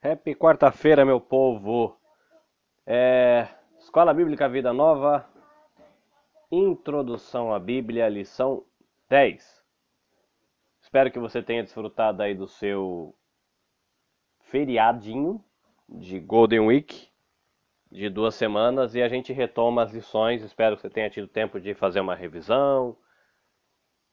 Happy quarta-feira, meu povo. É... Escola Bíblica Vida Nova, Introdução à Bíblia, lição 10. Espero que você tenha desfrutado aí do seu feriadinho de Golden Week de duas semanas e a gente retoma as lições. Espero que você tenha tido tempo de fazer uma revisão,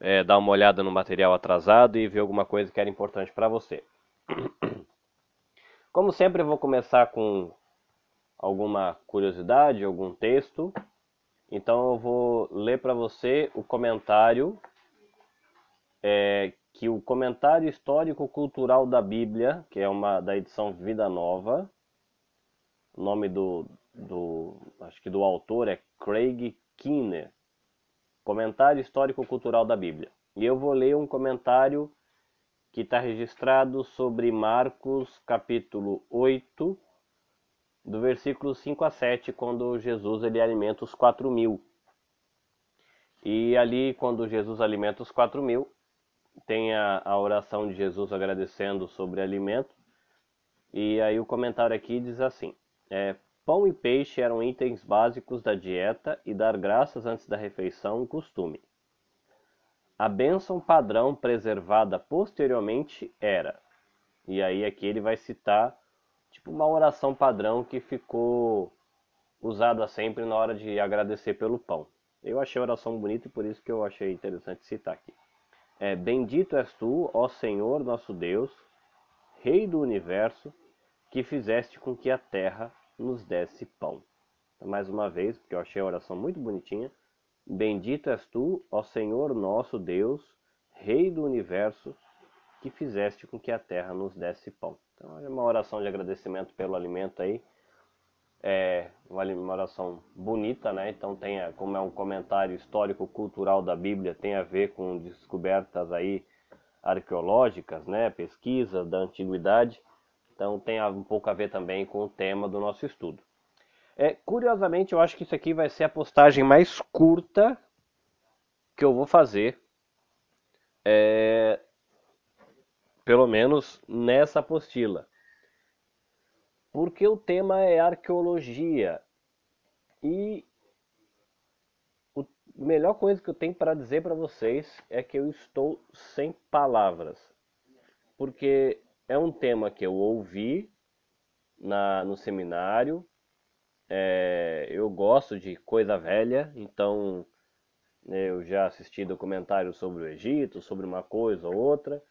é, dar uma olhada no material atrasado e ver alguma coisa que era importante para você. Como sempre, eu vou começar com alguma curiosidade, algum texto. Então, eu vou ler para você o comentário, é, que o comentário histórico-cultural da Bíblia, que é uma da edição Vida Nova. O nome do, do acho que do autor é Craig Kinner. Comentário histórico-cultural da Bíblia. E eu vou ler um comentário que está registrado sobre Marcos capítulo 8, do versículo 5 a 7, quando Jesus ele alimenta os quatro mil. E ali, quando Jesus alimenta os quatro mil, tem a, a oração de Jesus agradecendo sobre alimento. E aí o comentário aqui diz assim: é, Pão e peixe eram itens básicos da dieta e dar graças antes da refeição um costume. A bênção padrão preservada posteriormente era. E aí aqui ele vai citar tipo uma oração padrão que ficou usada sempre na hora de agradecer pelo pão. Eu achei a oração bonita e por isso que eu achei interessante citar aqui. É, Bendito és tu, ó Senhor nosso Deus, Rei do universo, que fizeste com que a terra nos desse pão. Mais uma vez, porque eu achei a oração muito bonitinha. Bendito és tu, ó Senhor nosso Deus, Rei do universo, que fizeste com que a terra nos desse pão. Então é uma oração de agradecimento pelo alimento aí. É uma oração bonita, né? Então tem, como é um comentário histórico-cultural da Bíblia, tem a ver com descobertas aí arqueológicas, né? Pesquisa da antiguidade. Então tem um pouco a ver também com o tema do nosso estudo. É, curiosamente, eu acho que isso aqui vai ser a postagem mais curta que eu vou fazer. É, pelo menos nessa apostila. Porque o tema é arqueologia. E a melhor coisa que eu tenho para dizer para vocês é que eu estou sem palavras. Porque é um tema que eu ouvi na, no seminário, é, eu gosto de coisa velha, então né, eu já assisti documentários sobre o Egito, sobre uma coisa ou outra,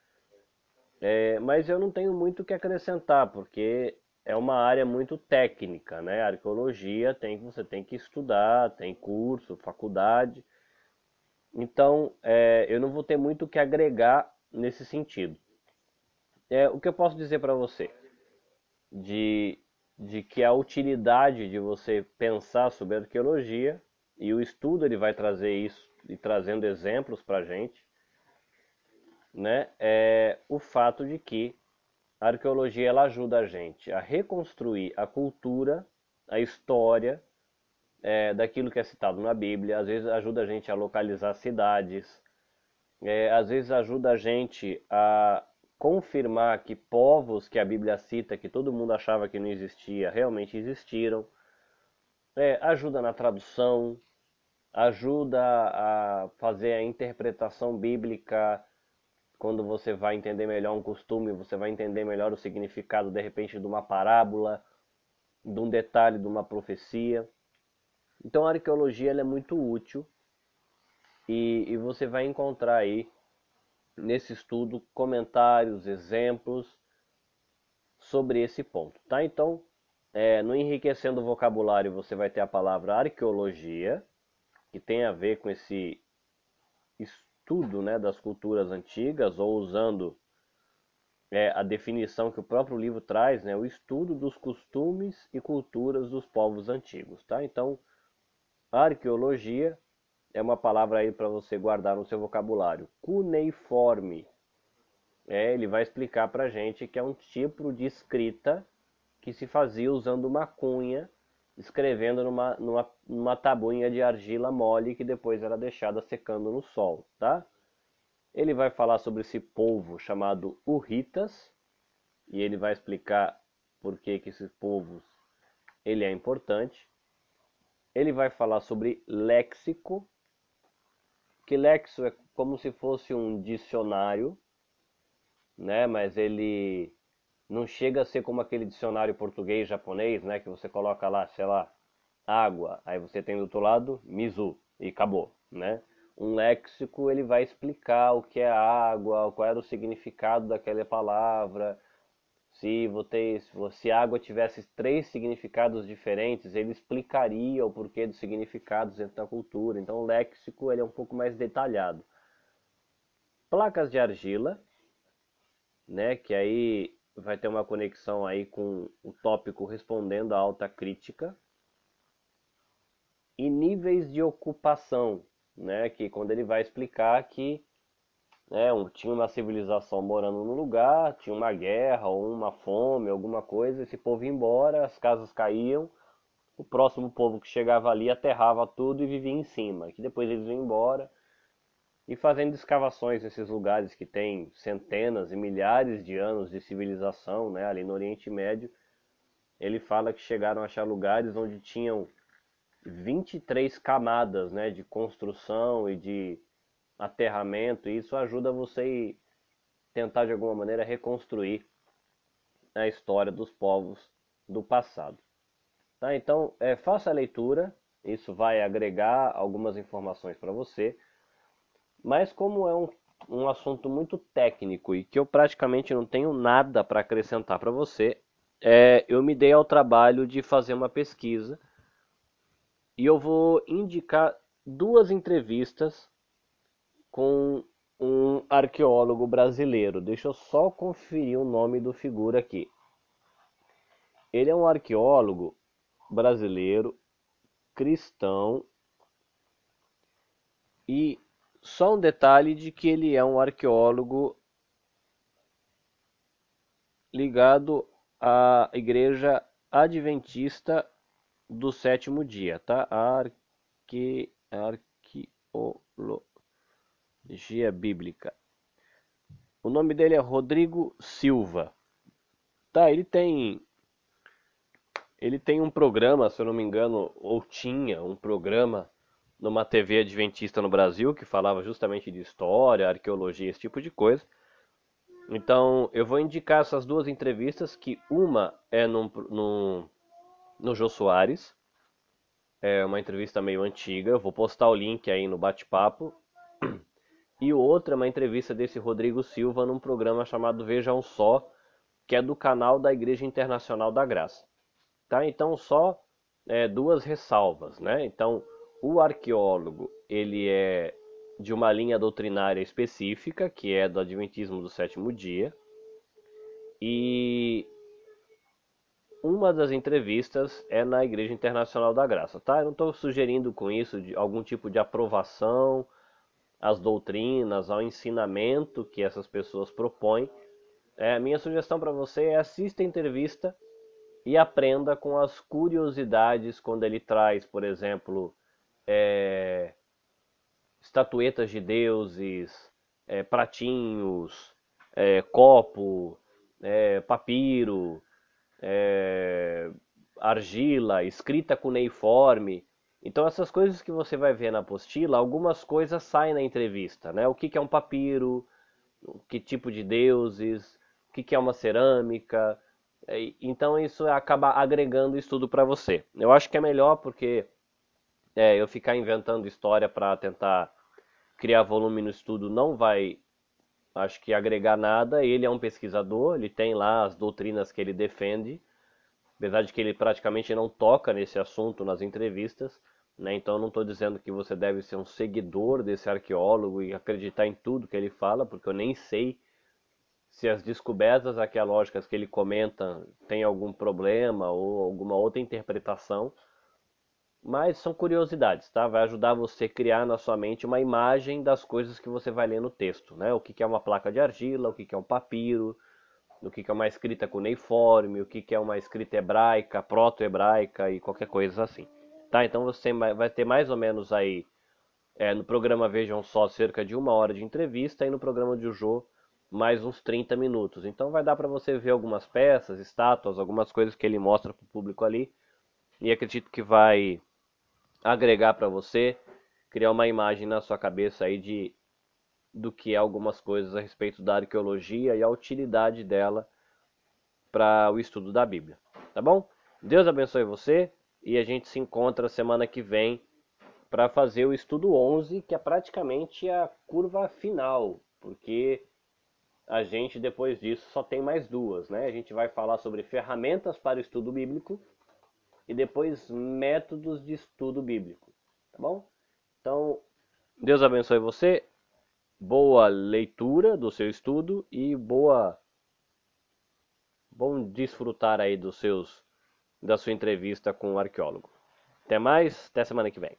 é, mas eu não tenho muito o que acrescentar, porque é uma área muito técnica, né? Arqueologia tem você tem que estudar, tem curso, faculdade. Então, é, eu não vou ter muito o que agregar nesse sentido. É, o que eu posso dizer para você de de que a utilidade de você pensar sobre arqueologia e o estudo ele vai trazer isso e trazendo exemplos para gente, né? É o fato de que a arqueologia ela ajuda a gente a reconstruir a cultura, a história é, daquilo que é citado na Bíblia. Às vezes ajuda a gente a localizar cidades, é, às vezes ajuda a gente a confirmar que povos que a Bíblia cita, que todo mundo achava que não existia, realmente existiram. É, ajuda na tradução, ajuda a fazer a interpretação bíblica. Quando você vai entender melhor um costume, você vai entender melhor o significado, de repente, de uma parábola, de um detalhe, de uma profecia. Então a arqueologia é muito útil e, e você vai encontrar aí nesse estudo comentários, exemplos sobre esse ponto, tá? Então, é, no enriquecendo o vocabulário você vai ter a palavra arqueologia, que tem a ver com esse estudo né, das culturas antigas, ou usando é, a definição que o próprio livro traz, né, o estudo dos costumes e culturas dos povos antigos, tá? Então, arqueologia é uma palavra aí para você guardar no seu vocabulário. Cuneiforme. É, ele vai explicar para a gente que é um tipo de escrita que se fazia usando uma cunha, escrevendo numa, numa, numa tabuinha de argila mole que depois era deixada secando no sol, tá? Ele vai falar sobre esse povo chamado Urritas, e ele vai explicar por que esses povos ele é importante. Ele vai falar sobre léxico, que léxico é como se fosse um dicionário, né? Mas ele não chega a ser como aquele dicionário português japonês, né? Que você coloca lá, sei lá, água, aí você tem do outro lado mizu e acabou, né? Um léxico ele vai explicar o que é água, qual era o significado daquela palavra. Se, você, se água tivesse três significados diferentes, ele explicaria o porquê dos significados dentro da cultura. Então, o léxico ele é um pouco mais detalhado. Placas de argila, né, que aí vai ter uma conexão aí com o tópico respondendo à alta crítica e níveis de ocupação, né? Que quando ele vai explicar que né, tinha uma civilização morando no lugar, tinha uma guerra ou uma fome, alguma coisa, esse povo ia embora, as casas caíam, o próximo povo que chegava ali aterrava tudo e vivia em cima, que depois eles iam embora e fazendo escavações nesses lugares que têm centenas e milhares de anos de civilização, né, ali no Oriente Médio, ele fala que chegaram a achar lugares onde tinham 23 camadas né, de construção e de aterramento, e isso ajuda você a tentar de alguma maneira reconstruir a história dos povos do passado. Tá? Então, é, faça a leitura, isso vai agregar algumas informações para você, mas como é um, um assunto muito técnico e que eu praticamente não tenho nada para acrescentar para você, é, eu me dei ao trabalho de fazer uma pesquisa e eu vou indicar duas entrevistas com um arqueólogo brasileiro. Deixa eu só conferir o nome do figura aqui. Ele é um arqueólogo brasileiro, cristão, e só um detalhe de que ele é um arqueólogo ligado à igreja adventista do sétimo dia, tá? Arque, arqueologia bíblica. O nome dele é Rodrigo Silva. Tá, ele tem ele tem um programa, se eu não me engano, ou tinha um programa numa TV adventista no Brasil que falava justamente de história, arqueologia, esse tipo de coisa. Então, eu vou indicar essas duas entrevistas, que uma é num, num no Jô Soares. É uma entrevista meio antiga, eu vou postar o link aí no bate-papo. E outra é uma entrevista desse Rodrigo Silva num programa chamado Vejam Só, que é do canal da Igreja Internacional da Graça. Tá? Então só é, duas ressalvas, né? Então o arqueólogo ele é de uma linha doutrinária específica, que é do Adventismo do Sétimo Dia, e uma das entrevistas é na Igreja Internacional da Graça, tá? Eu não estou sugerindo com isso algum tipo de aprovação às doutrinas, ao ensinamento que essas pessoas propõem. É, minha sugestão para você é assista a entrevista e aprenda com as curiosidades quando ele traz, por exemplo, é, estatuetas de deuses, é, pratinhos, é, copo, é, papiro, é, argila, escrita cuneiforme. Então essas coisas que você vai ver na apostila, algumas coisas saem na entrevista, né? O que, que é um papiro, que tipo de deuses, o que, que é uma cerâmica. É, então isso acaba agregando estudo para você. Eu acho que é melhor porque é, eu ficar inventando história para tentar criar volume no estudo não vai acho que agregar nada. Ele é um pesquisador, ele tem lá as doutrinas que ele defende, apesar de que ele praticamente não toca nesse assunto nas entrevistas. Né? Então não estou dizendo que você deve ser um seguidor desse arqueólogo e acreditar em tudo que ele fala, porque eu nem sei se as descobertas arqueológicas que ele comenta têm algum problema ou alguma outra interpretação. Mas são curiosidades, tá? Vai ajudar você a criar na sua mente uma imagem das coisas que você vai ler no texto, né? O que é uma placa de argila, o que é um papiro, o que é uma escrita cuneiforme, o que é uma escrita hebraica, proto-hebraica e qualquer coisa assim. Tá? Então você vai ter mais ou menos aí, é, no programa Vejam Só, cerca de uma hora de entrevista, e no programa de Jô, mais uns 30 minutos. Então vai dar para você ver algumas peças, estátuas, algumas coisas que ele mostra para o público ali. E acredito que vai agregar para você, criar uma imagem na sua cabeça aí de do que é algumas coisas a respeito da arqueologia e a utilidade dela para o estudo da Bíblia. Tá bom? Deus abençoe você e a gente se encontra semana que vem para fazer o estudo 11, que é praticamente a curva final, porque a gente depois disso só tem mais duas, né? A gente vai falar sobre ferramentas para o estudo bíblico e depois métodos de estudo bíblico, tá bom? Então, Deus abençoe você. Boa leitura do seu estudo e boa bom desfrutar aí dos seus da sua entrevista com o arqueólogo. Até mais, até semana que vem.